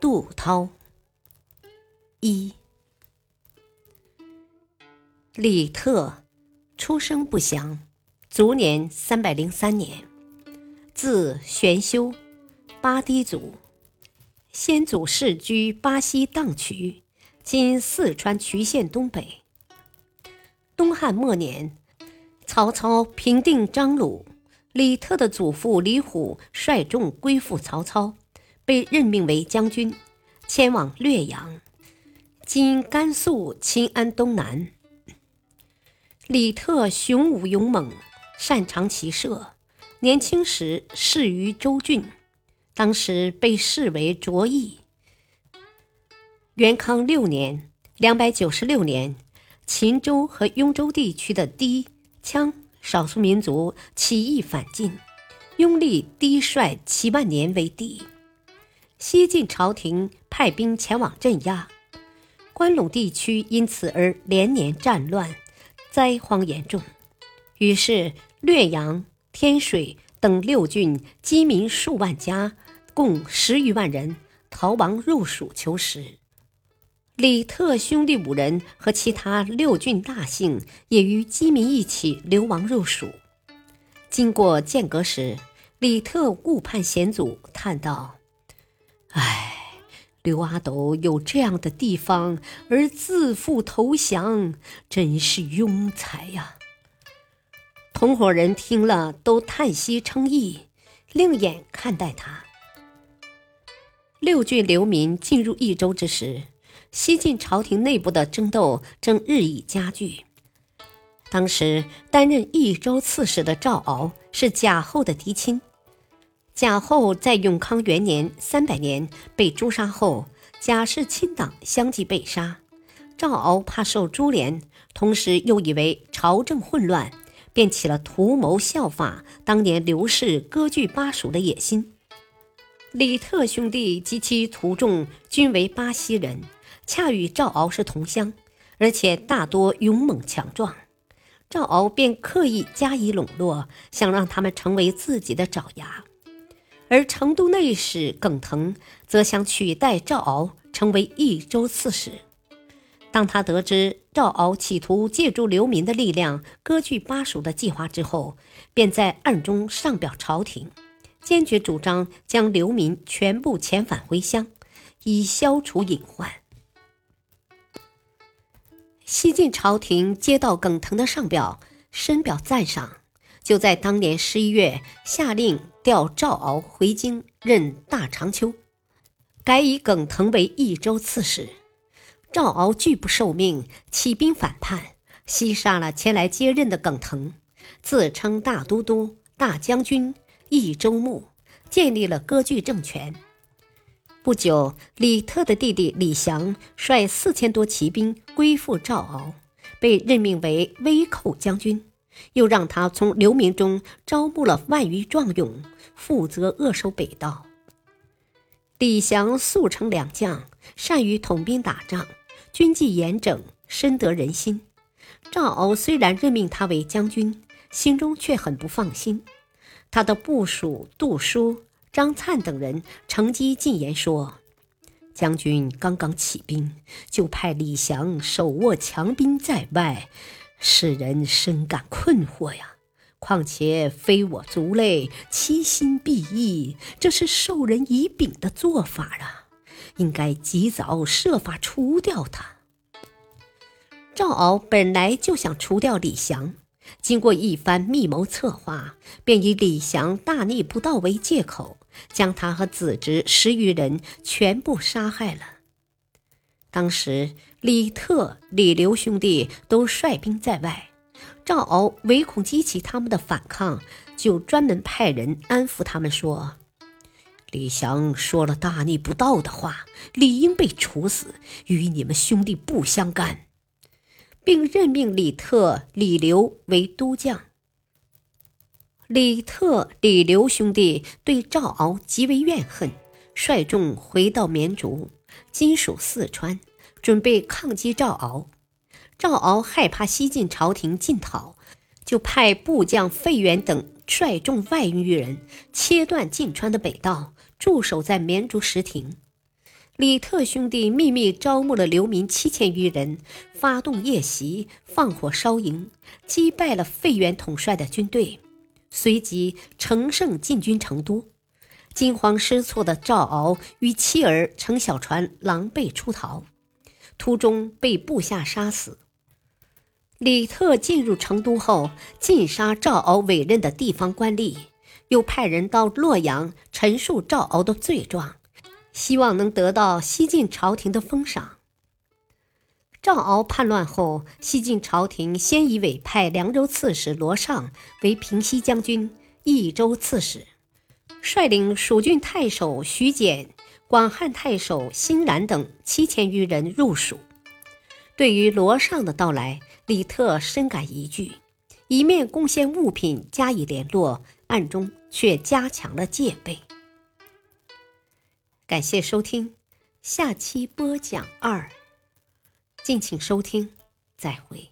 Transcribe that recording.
杜涛，一李特，出生不详，卒年三百零三年，字玄修，巴堤族，先祖世居巴西荡渠，今四川渠县东北。东汉末年，曹操平定张鲁，李特的祖父李虎率众归附曹操。被任命为将军，迁往略阳（今甘肃钦安东南）。李特雄武勇猛，擅长骑射，年轻时仕于州郡，当时被视为卓异。元康六年（两百九十六年），秦州和雍州地区的氐、羌少数民族起义反晋，拥立氐帅七万年为帝。西晋朝廷派兵前往镇压，关陇地区因此而连年战乱，灾荒严重。于是略阳、天水等六郡饥民数万家，共十余万人逃亡入蜀求食。李特兄弟五人和其他六郡大姓也与饥民一起流亡入蜀。经过间隔时，李特顾盼险阻，叹道。唉，刘阿斗有这样的地方而自负投降，真是庸才呀！同伙人听了都叹息称义，另眼看待他。六郡流民进入益州之时，西晋朝廷内部的争斗正日益加剧。当时担任益州刺史的赵敖是贾后的嫡亲。贾后在永康元年（三百年）被诛杀后，贾氏亲党相继被杀。赵敖怕受株连，同时又以为朝政混乱，便起了图谋效法当年刘氏割据巴蜀的野心。李特兄弟及其徒众均为巴西人，恰与赵敖是同乡，而且大多勇猛强壮。赵敖便刻意加以笼络，想让他们成为自己的爪牙。而成都内史耿腾则想取代赵敖成为益州刺史。当他得知赵敖企图借助流民的力量割据巴蜀的计划之后，便在暗中上表朝廷，坚决主张将流民全部遣返回乡，以消除隐患。西晋朝廷接到耿腾的上表，深表赞赏。就在当年十一月，下令调赵敖回京任大长秋，改以耿腾为益州刺史。赵敖拒不受命，起兵反叛，袭杀了前来接任的耿腾，自称大都督、大将军、益州牧，建立了割据政权。不久，李特的弟弟李祥率四千多骑兵归附赵敖，被任命为威寇将军。又让他从流民中招募了万余壮勇，负责扼守北道。李祥素成良将，善于统兵打仗，军纪严整，深得人心。赵敖虽然任命他为将军，心中却很不放心。他的部属杜叔、张灿等人乘机进言说：“将军刚刚起兵，就派李祥手握强兵在外。”使人深感困惑呀！况且非我族类，其心必异，这是授人以柄的做法啊！应该及早设法除掉他。赵敖本来就想除掉李祥，经过一番密谋策划，便以李祥大逆不道为借口，将他和子侄十余人全部杀害了。当时，李特、李刘兄弟都率兵在外，赵敖唯恐激起他们的反抗，就专门派人安抚他们说：“李祥说了大逆不道的话，理应被处死，与你们兄弟不相干，并任命李特、李刘为都将。李特、李刘兄弟对赵敖极为怨恨，率众回到绵竹（今属四川），准备抗击赵敖。赵敖害怕西晋朝廷进讨，就派部将费远等率众万余人切断晋川的北道。驻守在绵竹石亭，李特兄弟秘密招募了流民七千余人，发动夜袭，放火烧营，击败了费远统帅的军队，随即乘胜进军成都。惊慌失措的赵敖与妻儿乘小船狼狈出逃，途中被部下杀死。李特进入成都后，尽杀赵敖委任的地方官吏。又派人到洛阳陈述赵敖的罪状，希望能得到西晋朝廷的封赏。赵敖叛乱后，西晋朝廷先以委派凉州刺史罗尚为平西将军、益州刺史，率领蜀郡太守徐简、广汉太守辛然等七千余人入蜀。对于罗尚的到来，李特深感疑惧，一面贡献物品加以联络，暗中。却加强了戒备。感谢收听，下期播讲二，敬请收听，再会。